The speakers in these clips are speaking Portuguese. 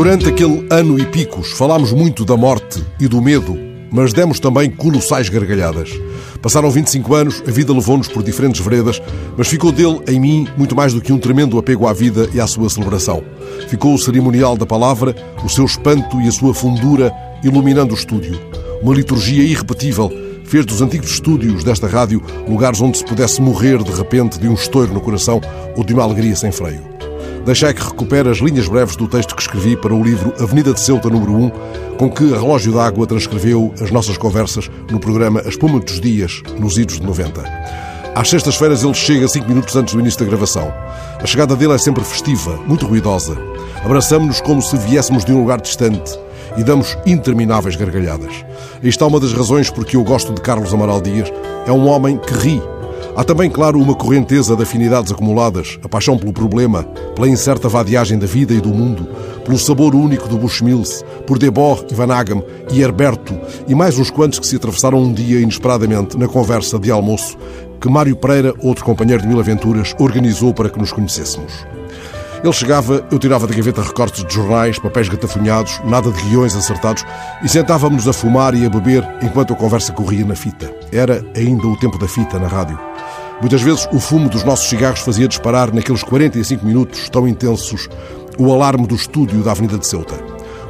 Durante aquele ano e picos falámos muito da morte e do medo, mas demos também colossais gargalhadas. Passaram 25 anos, a vida levou-nos por diferentes veredas, mas ficou dele, em mim, muito mais do que um tremendo apego à vida e à sua celebração. Ficou o cerimonial da palavra, o seu espanto e a sua fundura iluminando o estúdio. Uma liturgia irrepetível fez dos antigos estúdios desta rádio lugares onde se pudesse morrer de repente de um estouro no coração ou de uma alegria sem freio. Deixai que recupere as linhas breves do texto que escrevi para o livro Avenida de Ceuta, número 1, com que Relógio d'Água transcreveu as nossas conversas no programa A Espuma dos Dias, nos idos de 90. Às sextas-feiras ele chega cinco minutos antes do início da gravação. A chegada dele é sempre festiva, muito ruidosa. Abraçamos-nos como se viéssemos de um lugar distante e damos intermináveis gargalhadas. Aí está uma das razões porque eu gosto de Carlos Amaral Dias. É um homem que ri Há também, claro, uma correnteza de afinidades acumuladas, a paixão pelo problema, pela incerta vadiagem da vida e do mundo, pelo sabor único do Bushmills, por Debord e Agam e Herberto e mais uns quantos que se atravessaram um dia inesperadamente na conversa de almoço que Mário Pereira, outro companheiro de Mil Aventuras, organizou para que nos conhecêssemos. Ele chegava, eu tirava da gaveta recortes de jornais, papéis gatafunhados, nada de guiões acertados, e sentávamos-nos a fumar e a beber enquanto a conversa corria na fita. Era ainda o tempo da fita na rádio. Muitas vezes o fumo dos nossos cigarros fazia disparar naqueles 45 minutos tão intensos o alarme do estúdio da Avenida de Ceuta.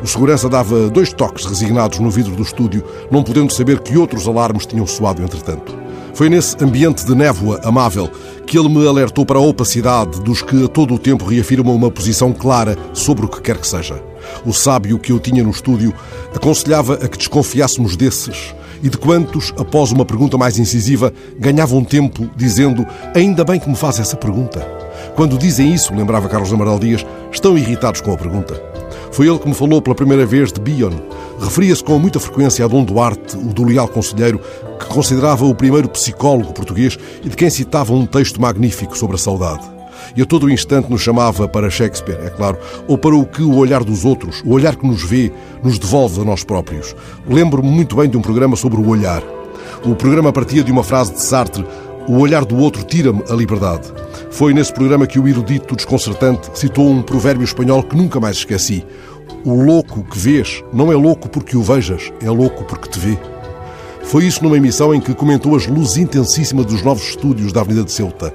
O segurança dava dois toques resignados no vidro do estúdio, não podendo saber que outros alarmes tinham soado entretanto. Foi nesse ambiente de névoa amável que ele me alertou para a opacidade dos que a todo o tempo reafirmam uma posição clara sobre o que quer que seja. O sábio que eu tinha no estúdio aconselhava a que desconfiássemos desses e de quantos, após uma pergunta mais incisiva, ganhavam tempo dizendo ainda bem que me faz essa pergunta. Quando dizem isso, lembrava Carlos Amaral Dias, estão irritados com a pergunta. Foi ele que me falou pela primeira vez de Bion. Referia-se com muita frequência a Dom Duarte, o do leal conselheiro, que considerava o primeiro psicólogo português e de quem citava um texto magnífico sobre a saudade. E a todo instante nos chamava para Shakespeare, é claro, ou para o que o olhar dos outros, o olhar que nos vê, nos devolve a nós próprios. Lembro-me muito bem de um programa sobre o olhar. O programa partia de uma frase de Sartre: O olhar do outro tira-me a liberdade. Foi nesse programa que o erudito desconcertante citou um provérbio espanhol que nunca mais esqueci. O louco que vês não é louco porque o vejas, é louco porque te vê. Foi isso numa emissão em que comentou as luzes intensíssimas dos novos estúdios da Avenida de Ceuta.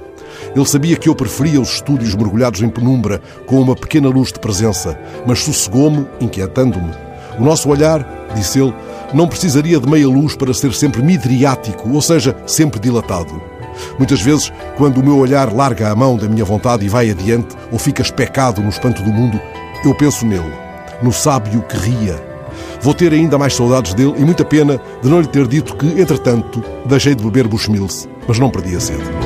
Ele sabia que eu preferia os estúdios mergulhados em penumbra, com uma pequena luz de presença, mas sossegou-me, inquietando-me. O nosso olhar, disse ele, não precisaria de meia luz para ser sempre midriático, ou seja, sempre dilatado. Muitas vezes, quando o meu olhar larga a mão da minha vontade e vai adiante, ou fica especado no espanto do mundo, eu penso nele, no sábio que ria. Vou ter ainda mais saudades dele e muita pena de não lhe ter dito que, entretanto, deixei de beber Bushmills, mas não perdi a sede.